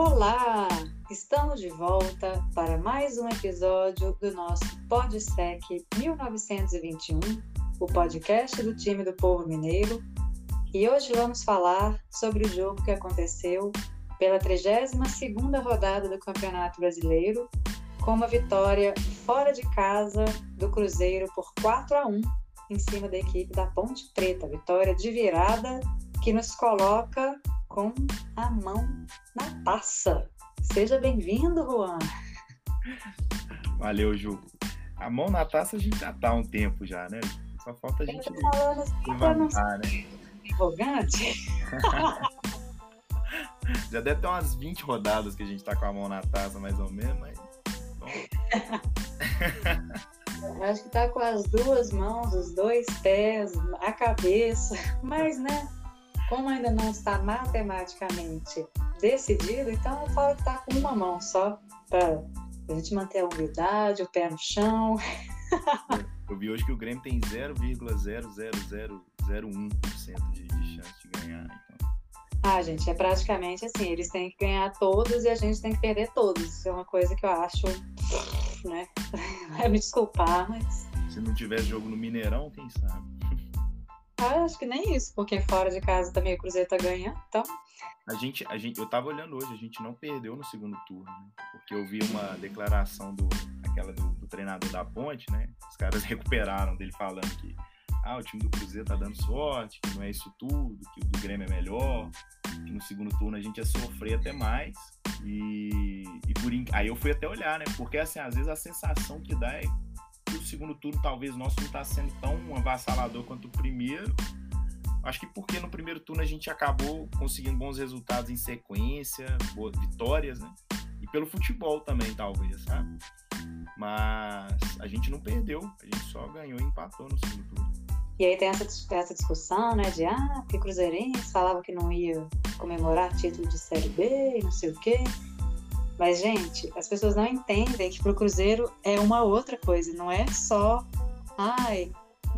Olá! Estamos de volta para mais um episódio do nosso PodSec 1921, o podcast do time do povo mineiro. E hoje vamos falar sobre o jogo que aconteceu pela 32ª rodada do Campeonato Brasileiro, com uma vitória fora de casa do Cruzeiro por 4 a 1 em cima da equipe da Ponte Preta. Vitória de virada que nos coloca com a mão na taça. Seja bem-vindo, Juan. Valeu, Ju. A mão na taça a gente já tá há um tempo já, né? Só falta a gente falando assim, levantar, né? Arrogante. já deve ter umas 20 rodadas que a gente tá com a mão na taça, mais ou menos, mas... Acho que tá com as duas mãos, os dois pés, a cabeça, mas né, como ainda não está matematicamente decidido, então eu falo que está com uma mão só para a gente manter a humildade, o pé no chão. Eu vi hoje que o Grêmio tem 0,00001% de, de chance de ganhar. Então. Ah, gente, é praticamente assim, eles têm que ganhar todos e a gente tem que perder todos. Isso é uma coisa que eu acho, né? Vai me desculpar, mas. Se não tiver jogo no Mineirão, quem sabe? Ah, acho que nem isso, porque fora de casa também o Cruzeiro tá ganhando, então. A gente, a gente, eu tava olhando hoje, a gente não perdeu no segundo turno, né? Porque eu vi uma declaração do, aquela do, do, treinador da Ponte, né? Os caras recuperaram dele falando que ah, o time do Cruzeiro tá dando sorte, que não é isso tudo, que o do Grêmio é melhor, que no segundo turno a gente ia sofrer até mais. E, e por aí eu fui até olhar, né? Porque assim, às vezes a sensação que dá é segundo turno talvez nosso não está sendo tão avassalador quanto o primeiro. Acho que porque no primeiro turno a gente acabou conseguindo bons resultados em sequência, boas vitórias, né? E pelo futebol também, talvez, sabe? Mas a gente não perdeu, a gente só ganhou e empatou no segundo turno. E aí tem essa, essa discussão, né, de ah, porque Cruzeirense falava que não ia comemorar título de Série B não sei o quê. Mas, gente, as pessoas não entendem que pro Cruzeiro é uma outra coisa, não é só, ai,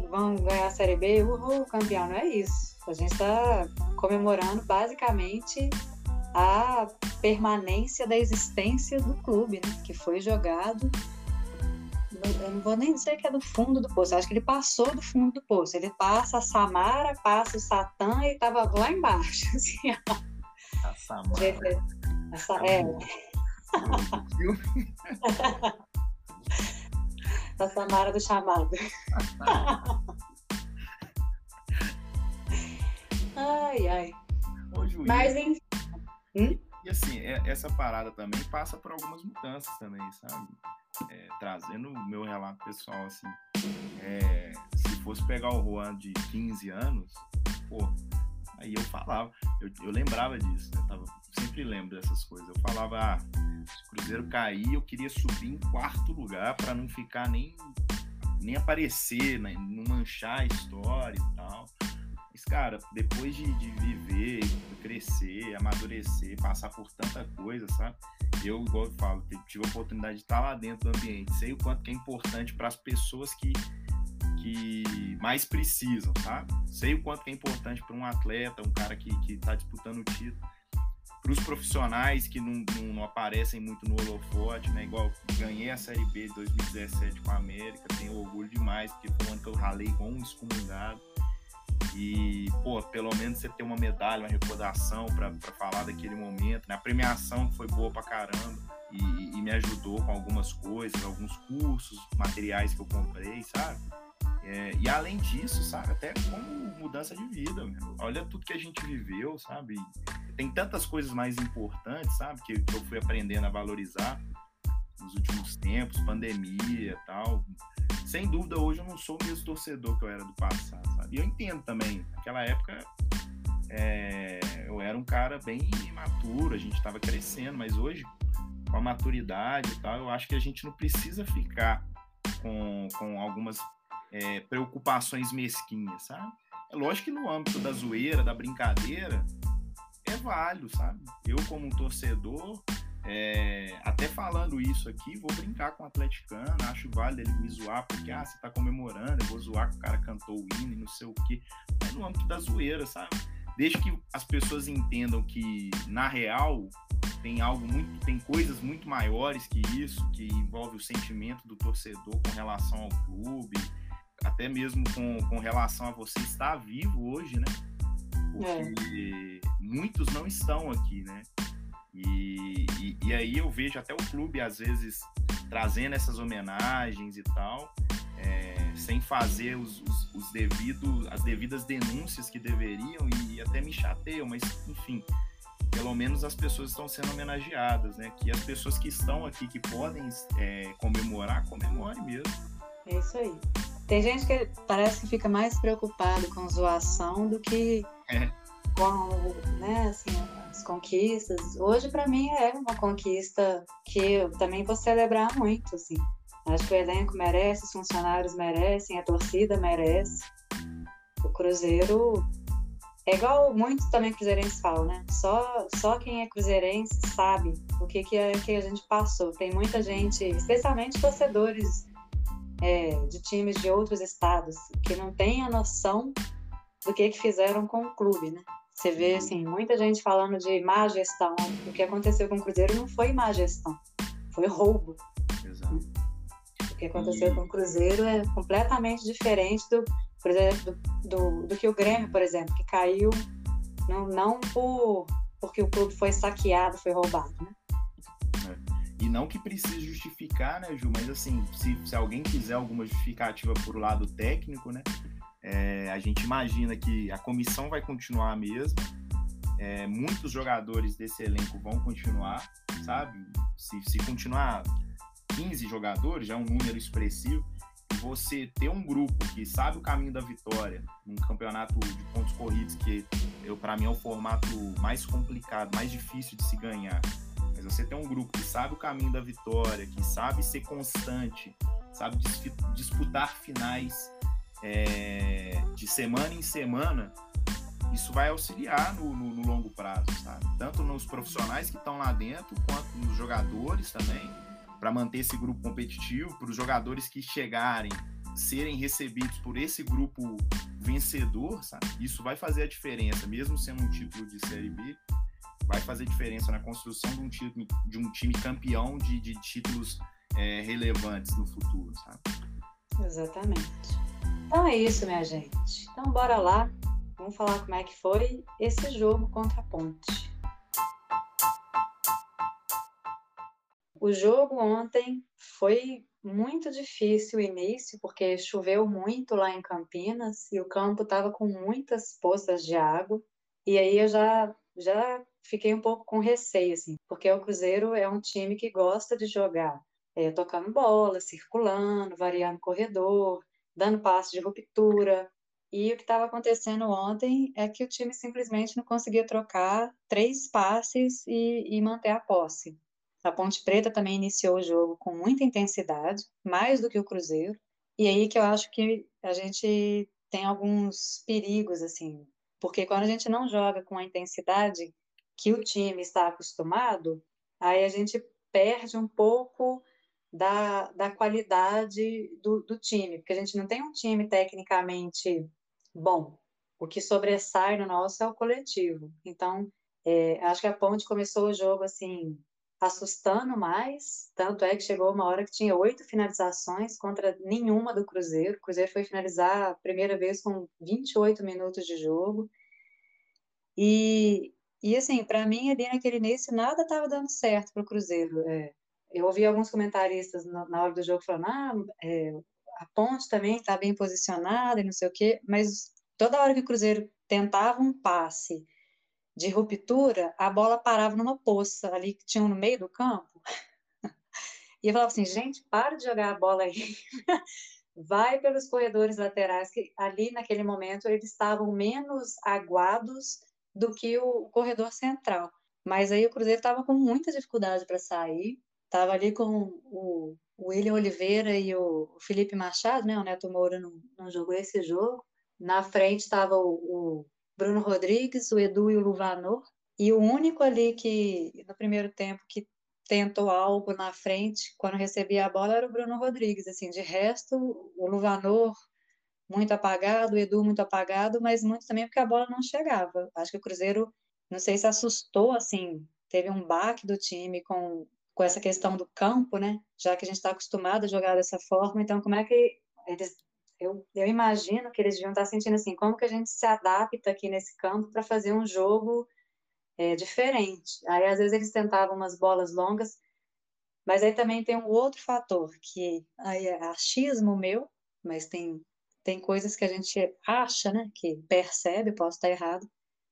vamos ganhar a Série B, uhul, campeão, não é isso. A gente está comemorando basicamente a permanência da existência do clube, né? Que foi jogado. Eu não vou nem dizer que é do fundo do poço, acho que ele passou do fundo do poço. Ele passa a Samara, passa o Satã e estava lá embaixo. Assim, a Samara. Essa, é, da Samara do chamado. ai, ai. Ô, Juiz, Mas enfim. Hum? E assim, é, essa parada também passa por algumas mudanças também, sabe? É, trazendo o meu relato pessoal, assim. É, se fosse pegar o Juan de 15 anos, pô, aí eu falava, eu, eu lembrava disso, né? Tava, sempre lembro dessas coisas. Eu falava, ah, se o Cruzeiro cair, eu queria subir em quarto lugar para não ficar nem, nem aparecer, né? não manchar a história e tal. Mas, cara, depois de, de viver, crescer, amadurecer, passar por tanta coisa, sabe? Eu, igual eu falo, tive a oportunidade de estar lá dentro do ambiente, sei o quanto que é importante para as pessoas que, que mais precisam, sabe? Sei o quanto é importante para um atleta, um cara que está disputando o título para os profissionais que não, não, não, aparecem muito no holofote, né? Igual ganhei a Série B de 2017 com a América, tenho orgulho demais, porque foi um ano que eu ralei igual um excomungado. E, pô, pelo menos você ter uma medalha, uma recordação para falar daquele momento, né? A premiação foi boa pra caramba e, e, me ajudou com algumas coisas, alguns cursos, materiais que eu comprei, sabe? É, e além disso, sabe, até como mudança de vida, meu. olha tudo que a gente viveu, sabe? tem tantas coisas mais importantes, sabe, que, eu fui aprendendo a valorizar nos últimos tempos, pandemia tal. Sem dúvida, hoje eu não sou o mesmo torcedor que eu era do passado, sabe? E eu entendo também, naquela época é, eu era um cara bem imaturo, a gente estava crescendo, mas hoje, com a maturidade e tal, eu acho que a gente não precisa ficar com, com algumas é, preocupações mesquinhas, sabe? É lógico que no âmbito da zoeira, da brincadeira, é válido, sabe? Eu, como um torcedor, é, até falando isso aqui, vou brincar com o atleticano, acho válido ele me zoar, porque, ah, você tá comemorando, eu vou zoar que o cara cantou o hino e não sei o quê. Mas no âmbito da zoeira, sabe? Desde que as pessoas entendam que, na real, tem algo muito, tem coisas muito maiores que isso, que envolve o sentimento do torcedor com relação ao clube, até mesmo com, com relação a você estar vivo hoje, né? Porque é. muitos não estão aqui, né? E, e, e, aí eu vejo até o clube, às vezes, trazendo essas homenagens e tal, é, sem fazer os, os, os devidos, as devidas denúncias que deveriam, e até me chateiam, mas enfim, pelo menos as pessoas estão sendo homenageadas, né? Que as pessoas que estão aqui, que podem é, comemorar, comemorem mesmo. É isso aí. Tem gente que parece que fica mais preocupado com zoação do que é. com né, assim, as conquistas. Hoje, para mim, é uma conquista que eu também vou celebrar muito. Assim. Acho que o elenco merece, os funcionários merecem, a torcida merece. O Cruzeiro é igual muitos também cruzeirenses falam, né? Só, só quem é cruzeirense sabe o que, que, é, que a gente passou. Tem muita gente, especialmente torcedores é, de times de outros estados, que não tem a noção do que, que fizeram com o clube, né? Você vê, assim, muita gente falando de má gestão. O que aconteceu com o Cruzeiro não foi má gestão, foi roubo. Exato. O que aconteceu e... com o Cruzeiro é completamente diferente do, por exemplo, do, do, do, que o Grêmio, por exemplo, que caiu não, não por, porque o clube foi saqueado, foi roubado, né? E não que precise justificar, né, Ju? Mas assim, se, se alguém quiser alguma justificativa por lado técnico, né? É, a gente imagina que a comissão vai continuar a mesma, é, muitos jogadores desse elenco vão continuar, sabe? Se, se continuar 15 jogadores, já é um número expressivo, você ter um grupo que sabe o caminho da vitória num campeonato de pontos corridos, que eu para mim é o formato mais complicado, mais difícil de se ganhar. Mas você tem um grupo que sabe o caminho da vitória, que sabe ser constante, sabe disputar finais é, de semana em semana, isso vai auxiliar no, no, no longo prazo, sabe? Tanto nos profissionais que estão lá dentro, quanto nos jogadores também, para manter esse grupo competitivo, para os jogadores que chegarem serem recebidos por esse grupo vencedor, sabe? Isso vai fazer a diferença, mesmo sendo um título de Série B, vai fazer diferença na construção de um time, de um time campeão de, de títulos é, relevantes no futuro, sabe? Exatamente. Então é isso, minha gente. Então bora lá. Vamos falar como é que foi esse jogo contra a Ponte. O jogo ontem foi muito difícil o início, porque choveu muito lá em Campinas e o campo estava com muitas poças de água. E aí eu já, já fiquei um pouco com receio, assim, porque o Cruzeiro é um time que gosta de jogar é, tocando bola, circulando, variando corredor, dando passe de ruptura. E o que estava acontecendo ontem é que o time simplesmente não conseguia trocar três passes e, e manter a posse. A Ponte Preta também iniciou o jogo com muita intensidade, mais do que o Cruzeiro. E aí que eu acho que a gente tem alguns perigos, assim, porque quando a gente não joga com a intensidade que o time está acostumado, aí a gente perde um pouco da, da qualidade do, do time, porque a gente não tem um time tecnicamente bom. O que sobressai no nosso é o coletivo. Então, é, acho que a Ponte começou o jogo assim, assustando mais, tanto é que chegou uma hora que tinha oito finalizações contra nenhuma do Cruzeiro. O Cruzeiro foi finalizar a primeira vez com 28 minutos de jogo. E, e assim, para mim, ali naquele início, nada estava dando certo para o Cruzeiro. É, eu ouvi alguns comentaristas na, na hora do jogo falando, ah, é, a ponte também está bem posicionada e não sei o quê, mas toda hora que o Cruzeiro tentava um passe de ruptura, a bola parava numa poça ali que tinha no meio do campo. E eu falava assim, gente, para de jogar a bola aí. Vai pelos corredores laterais, que ali naquele momento eles estavam menos aguados do que o corredor central. Mas aí o Cruzeiro estava com muita dificuldade para sair. Estava ali com o, William Oliveira e o Felipe Machado, né? O Neto Moura não, jogou esse jogo. Na frente estava o, Bruno Rodrigues, o Edu e o Luvanor. E o único ali que, no primeiro tempo, que tentou algo na frente, quando recebia a bola, era o Bruno Rodrigues. Assim, de resto, o Luvanor muito apagado, o Edu muito apagado, mas muito também porque a bola não chegava. Acho que o Cruzeiro, não sei se assustou, assim, teve um baque do time com, com essa questão do campo, né? Já que a gente está acostumado a jogar dessa forma, então como é que eles eu, eu imagino que eles deviam estar sentindo assim, como que a gente se adapta aqui nesse campo para fazer um jogo é, diferente. Aí, às vezes, eles tentavam umas bolas longas, mas aí também tem um outro fator, que aí é achismo meu, mas tem, tem coisas que a gente acha, né, que percebe, posso estar errado,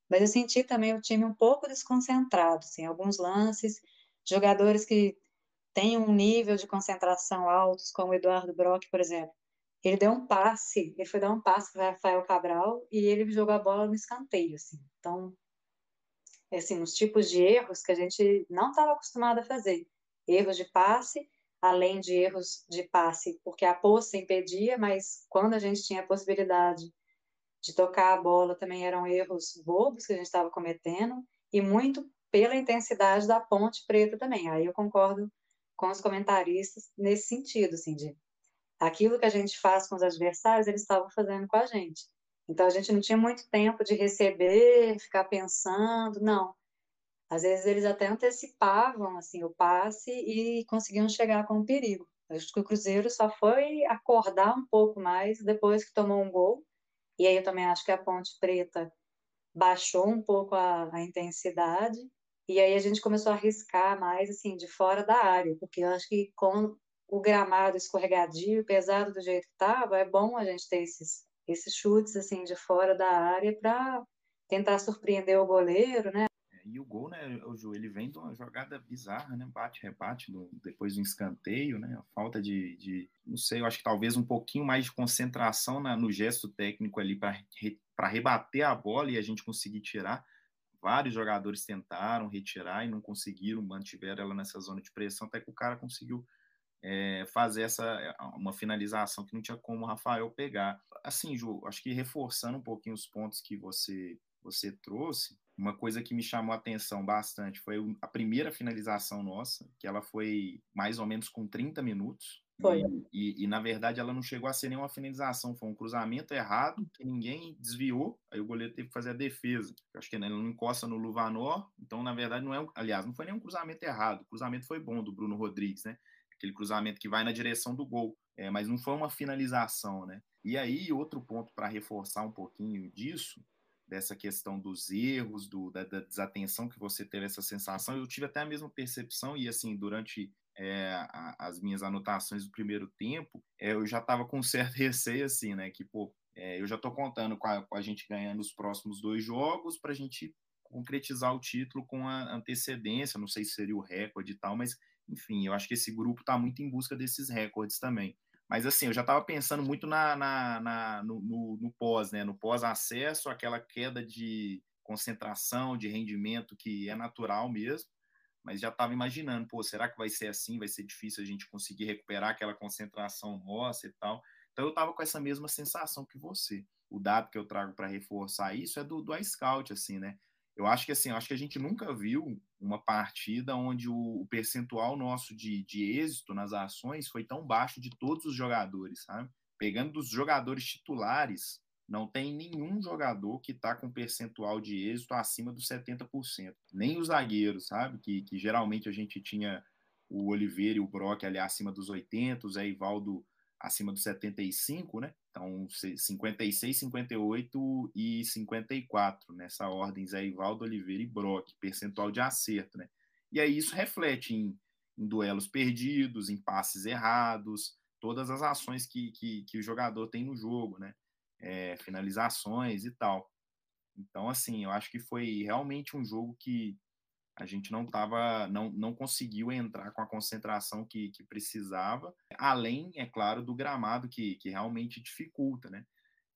mas eu senti também o time um pouco desconcentrado, assim, alguns lances, jogadores que têm um nível de concentração altos, como o Eduardo Brock, por exemplo, ele deu um passe, ele foi dar um passe para Rafael Cabral e ele jogou a bola no escanteio, assim. Então, assim, os tipos de erros que a gente não estava acostumado a fazer. Erros de passe, além de erros de passe, porque a poça impedia, mas quando a gente tinha a possibilidade de tocar a bola, também eram erros bobos que a gente estava cometendo, e muito pela intensidade da ponte preta também. Aí eu concordo com os comentaristas nesse sentido, assim, de aquilo que a gente faz com os adversários, eles estavam fazendo com a gente. Então a gente não tinha muito tempo de receber, ficar pensando, não. Às vezes eles até antecipavam assim o passe e conseguiam chegar com o perigo. Acho que o Cruzeiro só foi acordar um pouco mais depois que tomou um gol. E aí eu também acho que a Ponte Preta baixou um pouco a, a intensidade. E aí a gente começou a arriscar mais assim de fora da área, porque eu acho que com o gramado escorregadio, pesado do jeito que estava, é bom a gente ter esses, esses chutes assim de fora da área para tentar surpreender o goleiro, né? É, e o gol, né, o Ju, ele vem de uma jogada bizarra, né? Bate, rebate, depois do escanteio, né? Falta de, de, não sei, eu acho que talvez um pouquinho mais de concentração na, no gesto técnico ali para re, rebater a bola e a gente conseguir tirar. Vários jogadores tentaram retirar e não conseguiram, mantiveram ela nessa zona de pressão, até que o cara conseguiu é, fazer essa é, uma finalização que não tinha como o Rafael pegar. Assim, Ju, acho que reforçando um pouquinho os pontos que você você trouxe, uma coisa que me chamou a atenção bastante foi a primeira finalização nossa, que ela foi mais ou menos com 30 minutos. Foi. E, e, na verdade ela não chegou a ser nenhuma finalização, foi um cruzamento errado que ninguém desviou, aí o goleiro teve que fazer a defesa. Eu acho que ele não encosta no Luvanor, então na verdade não é, aliás, não foi nenhum cruzamento errado, o cruzamento foi bom do Bruno Rodrigues, né? Aquele cruzamento que vai na direção do gol, é, mas não foi uma finalização, né? E aí, outro ponto para reforçar um pouquinho disso, dessa questão dos erros, do, da, da, desatenção que você teve essa sensação, eu tive até a mesma percepção, e assim, durante é, a, as minhas anotações do primeiro tempo, é, eu já estava com certo receio, assim, né? Que, pô, é, eu já estou contando com a, com a, gente ganhando os próximos dois jogos para a gente concretizar o título com a antecedência, não sei se seria o recorde e tal, mas enfim, eu acho que esse grupo está muito em busca desses recordes também. Mas assim, eu já estava pensando muito na, na, na no, no, no, pós, né? No pós-acesso, aquela queda de concentração, de rendimento que é natural mesmo, mas já estava imaginando, pô, será que vai ser assim? Vai ser difícil a gente conseguir recuperar aquela concentração nossa e tal. Então eu estava com essa mesma sensação que você. O dado que eu trago para reforçar isso é do, do iScout, assim, né? Eu acho que assim, acho que a gente nunca viu uma partida onde o, percentual nosso de, de êxito nas ações foi tão baixo de todos os jogadores, sabe? Pegando dos jogadores titulares, não tem nenhum jogador que está com percentual de êxito acima dos 70%. Nem os zagueiros, sabe? Que, que geralmente a gente tinha o Oliveira e o Brock ali acima dos 80, o Zé Ivaldo acima dos 75, né? Então, 56, 58 e 54, nessa ordem, Zé Ivaldo, Oliveira e Brock, percentual de acerto, né? E aí isso reflete em, em duelos perdidos, em passes errados, todas as ações que, que, que o jogador tem no jogo, né? É, finalizações e tal. Então, assim, eu acho que foi realmente um jogo que a gente não tava, não, não conseguiu entrar com a concentração que, que precisava, além, é claro, do gramado que, que realmente dificulta, né?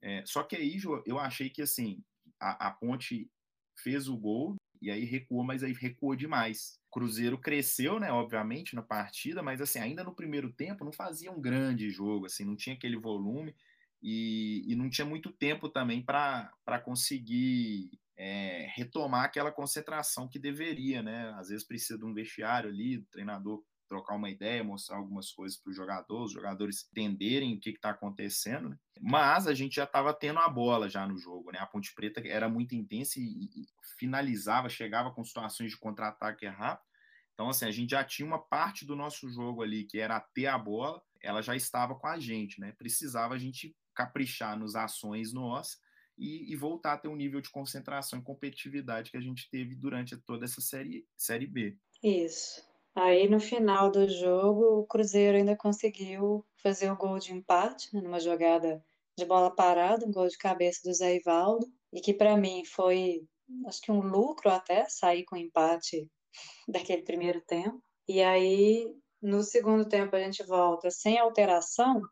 É, só que aí, eu achei que, assim, a, a Ponte fez o gol e aí recuou, mas aí recuou demais. Cruzeiro cresceu, né, obviamente, na partida, mas assim, ainda no primeiro tempo não fazia um grande jogo, assim, não tinha aquele volume e, e não tinha muito tempo também para conseguir é, retomar aquela concentração que deveria, né? Às vezes precisa de um vestiário ali, do treinador trocar uma ideia, mostrar algumas coisas para os jogadores, os jogadores entenderem o que está acontecendo. Né? Mas a gente já estava tendo a bola já no jogo, né? A Ponte Preta era muito intensa e, e finalizava, chegava com situações de contra-ataque rápido. Então, assim, a gente já tinha uma parte do nosso jogo ali, que era ter a bola, ela já estava com a gente, né? Precisava a gente caprichar nos ações nossas e, e, voltar a ter um nível de concentração e competitividade que a gente teve durante toda essa série, série B. Isso. Aí no final do jogo, o Cruzeiro ainda conseguiu fazer o gol de empate, né, numa jogada de bola parada, um gol de cabeça do Zé Ivaldo, e que para mim foi, acho que um lucro até sair com empate daquele primeiro tempo. E aí no segundo tempo a gente volta sem alteração,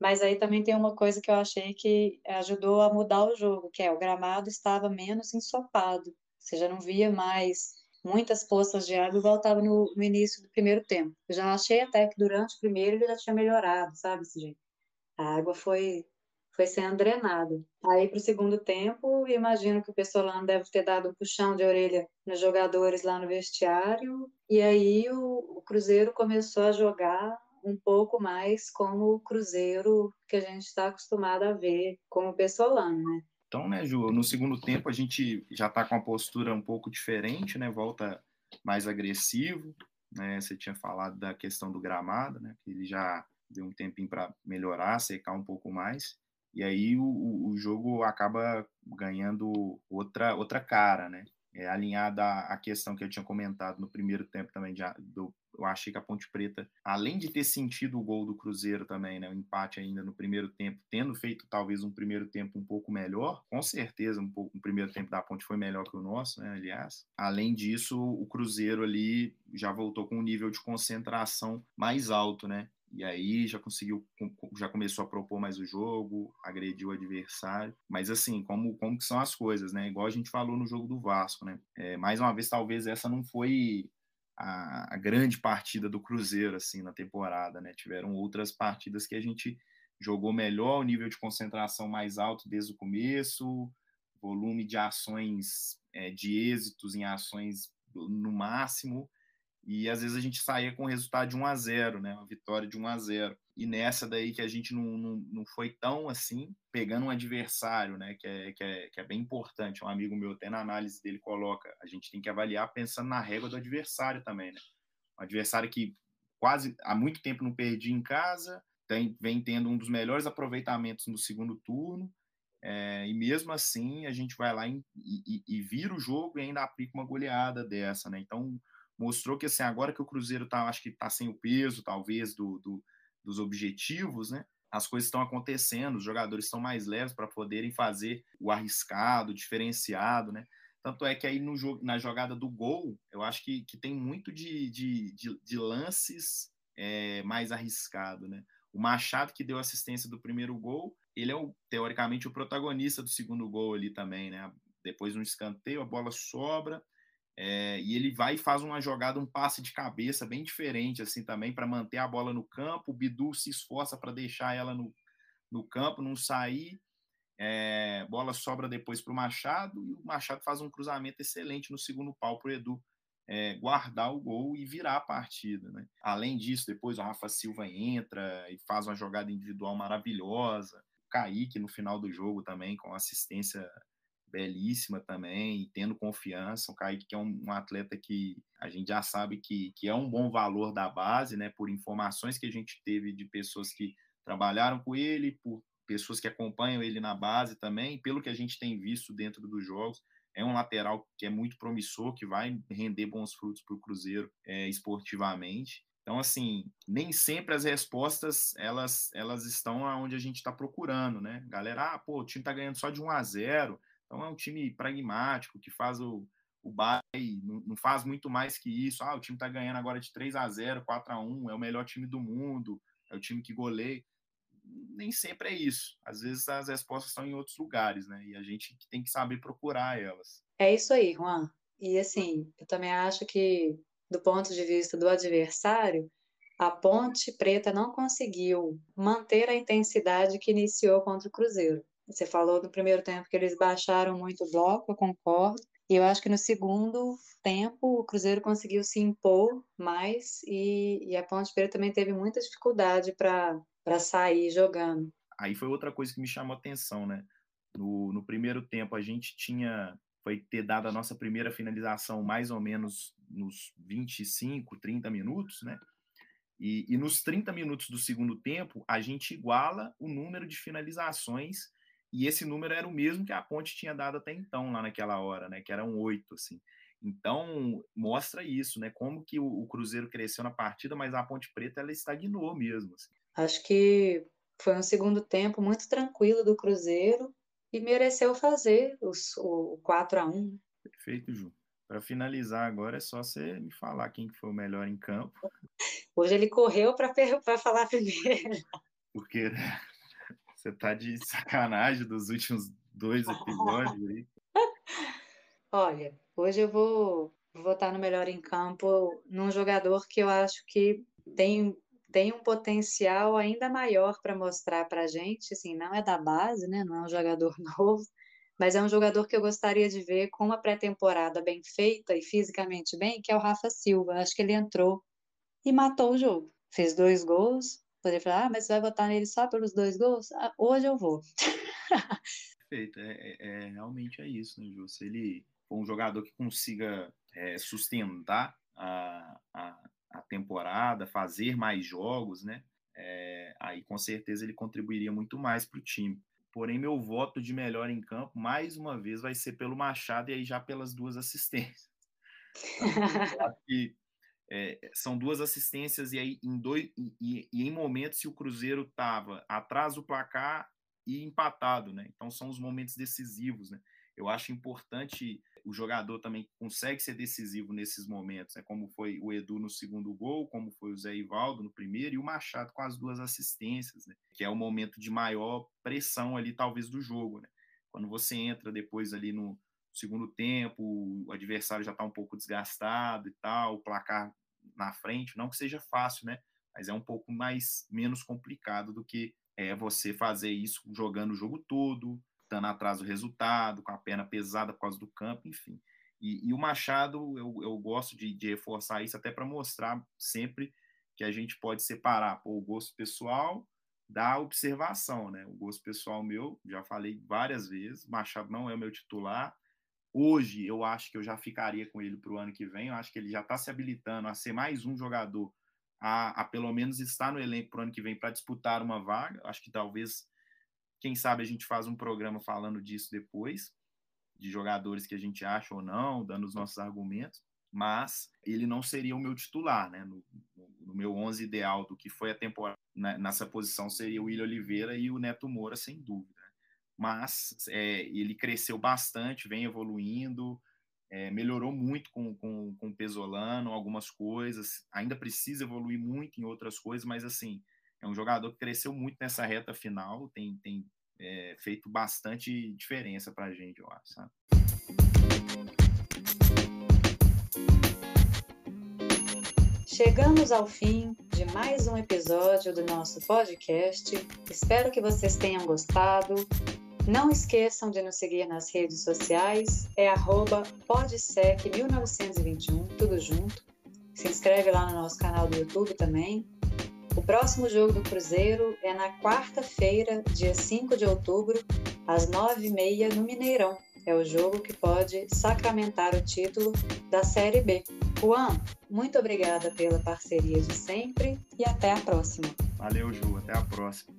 mas aí também tem uma coisa que eu achei que ajudou a mudar o jogo, que é o gramado estava menos ensopado. Você já não via mais muitas poças de água igual estava no, no, início do primeiro tempo. Eu já achei até que durante o primeiro ele já tinha melhorado, sabe, jeito. A água foi foi sendo drenada. Aí para o segundo tempo, imagino que o Pessolano deve ter dado um puxão de orelha nos jogadores lá no vestiário, e aí o, o Cruzeiro começou a jogar um pouco mais como o Cruzeiro que a gente está acostumado a ver como Pessolano, né? Então, né, Ju, no segundo tempo a gente já está com uma postura um pouco diferente, né? Volta mais agressivo, né? Você tinha falado da questão do gramado, né? Que ele já deu um tempinho para melhorar, secar um pouco mais. E aí o, o jogo acaba ganhando outra outra cara, né? É, alinhada à questão que eu tinha comentado no primeiro tempo também, de, do, eu achei que a Ponte Preta, além de ter sentido o gol do Cruzeiro também, né, o empate ainda no primeiro tempo, tendo feito talvez um primeiro tempo um pouco melhor, com certeza um pouco o primeiro tempo da Ponte foi melhor que o nosso, né, aliás. Além disso, o Cruzeiro ali já voltou com um nível de concentração mais alto, né? E aí já conseguiu, já começou a propor mais o jogo, agrediu o adversário. Mas assim, como, como que são as coisas, né? Igual a gente falou no jogo do Vasco, né? É, mais uma vez, talvez essa não foi a, a, grande partida do Cruzeiro, assim, na temporada, né? Tiveram outras partidas que a gente jogou melhor, o nível de concentração mais alto desde o começo, volume de ações, é, de êxitos em ações no máximo, e às vezes a gente saía com o resultado de 1 a 0 né? Uma vitória de 1 a 0 E nessa daí que a gente não, não, não foi tão assim, pegando um adversário, né? Que é, que, é, que é bem importante. Um amigo meu, até na análise dele, coloca: a gente tem que avaliar pensando na régua do adversário também, né? Um adversário que quase há muito tempo não perdia em casa, tem, vem tendo um dos melhores aproveitamentos no segundo turno. É, e mesmo assim a gente vai lá e, e, e, vira o jogo e ainda aplica uma goleada dessa, né? Então mostrou que assim, agora que o Cruzeiro tá, acho que está sem o peso, talvez, do, do, dos objetivos, né? As coisas estão acontecendo, os jogadores estão mais leves para poderem fazer o arriscado, o diferenciado, né? Tanto é que aí no na jogada do gol, eu acho que, que tem muito de, de, de, de lances é, mais arriscado, né? O Machado, que deu assistência do primeiro gol, ele é, o, teoricamente, o protagonista do segundo gol ali também, né? Depois um escanteio, a bola sobra, é, e ele vai e faz uma jogada, um passe de cabeça bem diferente, assim, também, para manter a bola no campo. O Bidu se esforça para deixar ela no, no campo, não sair. É, bola sobra depois para o Machado, e o Machado faz um cruzamento excelente no segundo pau para o Edu é, guardar o gol e virar a partida. Né? Além disso, depois o Rafa Silva entra e faz uma jogada individual maravilhosa. O Kaique no final do jogo também, com assistência belíssima também, tendo confiança. O Kaique que é um, um, atleta que a gente já sabe que, que é um bom valor da base, né? Por informações que a gente teve de pessoas que trabalharam com ele, por pessoas que acompanham ele na base também, pelo que a gente tem visto dentro dos jogos. É um lateral que é muito promissor, que vai render bons frutos para o Cruzeiro é, esportivamente. Então, assim, nem sempre as respostas elas, elas estão onde a gente está procurando, né? Galera, ah, pô, o time está ganhando só de 1 a 0 então é um time pragmático, que faz o, o bye, não, não faz muito mais que isso. Ah, o time está ganhando agora de 3 a 0 4 a 1 é o melhor time do mundo, é o time que goleia. Nem sempre é isso. Às vezes as respostas estão em outros lugares, né? E a gente tem que saber procurar elas. É isso aí, Juan. E assim, eu também acho que, do ponto de vista do adversário, a Ponte Preta não conseguiu manter a intensidade que iniciou contra o Cruzeiro. Você falou no primeiro tempo que eles baixaram muito o bloco, eu concordo. E eu acho que no segundo tempo o Cruzeiro conseguiu se impor mais e, e a Ponte Preta também teve muita dificuldade para sair jogando. Aí foi outra coisa que me chamou a atenção, né? No, no primeiro tempo a gente tinha foi ter dado a nossa primeira finalização mais ou menos nos 25, 30 minutos, né? E, e, nos 30 minutos do segundo tempo, a gente iguala o número de finalizações, e esse número era o mesmo que a Ponte tinha dado até então, lá naquela hora, né? Que eram oito, assim. Então, mostra isso, né? Como que o, o, Cruzeiro cresceu na partida, mas a Ponte Preta, ela estagnou mesmo. Assim. Acho que foi um segundo tempo muito tranquilo do Cruzeiro e mereceu fazer os, o 4 a 1 Perfeito, Ju. Para finalizar agora, é só você me falar quem foi o melhor em campo. Hoje ele correu para falar primeiro. Porque você tá de sacanagem dos últimos dois episódios aí. Olha, hoje eu vou votar no melhor em campo num jogador que eu acho que tem, tem um potencial ainda maior para mostrar para a gente. Assim, não é da base, né? Não é um jogador novo, mas é um jogador que eu gostaria de ver com uma pré-temporada bem feita e fisicamente bem, que é o Rafa Silva. Acho que ele entrou e matou o jogo. Fez dois gols. Poderia falar, ah, mas você vai votar nele só pelos dois gols? Ah, hoje eu vou. Perfeito, é, é, é, realmente é isso, né, Ju? Se ele for um jogador que consiga é, sustentar a, a, a, temporada, fazer mais jogos, né? É, aí com certeza ele contribuiria muito mais para o time. Porém, meu voto de melhor em campo, mais uma vez, vai ser pelo Machado e aí já pelas duas assistências. Eu acho que é, são duas assistências e aí em dois e, e em momentos se o Cruzeiro estava atrás do placar e empatado, né? Então são os momentos decisivos, né? Eu acho importante o jogador também consegue ser decisivo nesses momentos, né? Como foi o Edu no segundo gol, como foi o Zé Ivaldo no primeiro e o Machado com as duas assistências, né? Que é o momento de maior pressão ali talvez do jogo, né? Quando você entra depois ali no segundo tempo, o adversário já está um pouco desgastado e tal, o placar na frente, não que seja fácil, né? Mas é um pouco mais menos complicado do que é, você fazer isso jogando o jogo todo, estando atrás do resultado, com a perna pesada por causa do campo, enfim. E, e o Machado, eu, eu gosto de, de reforçar isso até para mostrar sempre que a gente pode separar pô, o gosto pessoal da observação, né? O gosto pessoal meu, já falei várias vezes, Machado não é o meu titular. Hoje eu acho que eu já ficaria com ele para o ano que vem. Eu acho que ele já está se habilitando a ser mais um jogador, a, a pelo menos estar no elenco para o ano que vem para disputar uma vaga. Acho que talvez quem sabe a gente faz um programa falando disso depois, de jogadores que a gente acha ou não, dando os nossos argumentos, mas ele não seria o meu titular, né? No, no meu 11 ideal do que foi a temporada, né? nessa posição seria o William Oliveira e o Neto Moura, sem dúvida. Mas é, ele cresceu bastante, vem evoluindo, é, melhorou muito com, com, com o Pesolano, algumas coisas, ainda precisa evoluir muito em outras coisas, mas assim, é um jogador que cresceu muito nessa reta final, tem, tem é, feito bastante diferença para a gente, eu acho. Sabe? Chegamos ao fim de mais um episódio do nosso podcast. Espero que vocês tenham gostado. Não esqueçam de nos seguir nas redes sociais, é podsec1921, tudo junto. Se inscreve lá no nosso canal do YouTube também. O próximo jogo do Cruzeiro é na quarta-feira, dia 5 de outubro, às 9h30 no Mineirão. É o jogo que pode sacramentar o título da Série B. Juan, muito obrigada pela parceria de sempre e até a próxima. Valeu, Ju. Até a próxima.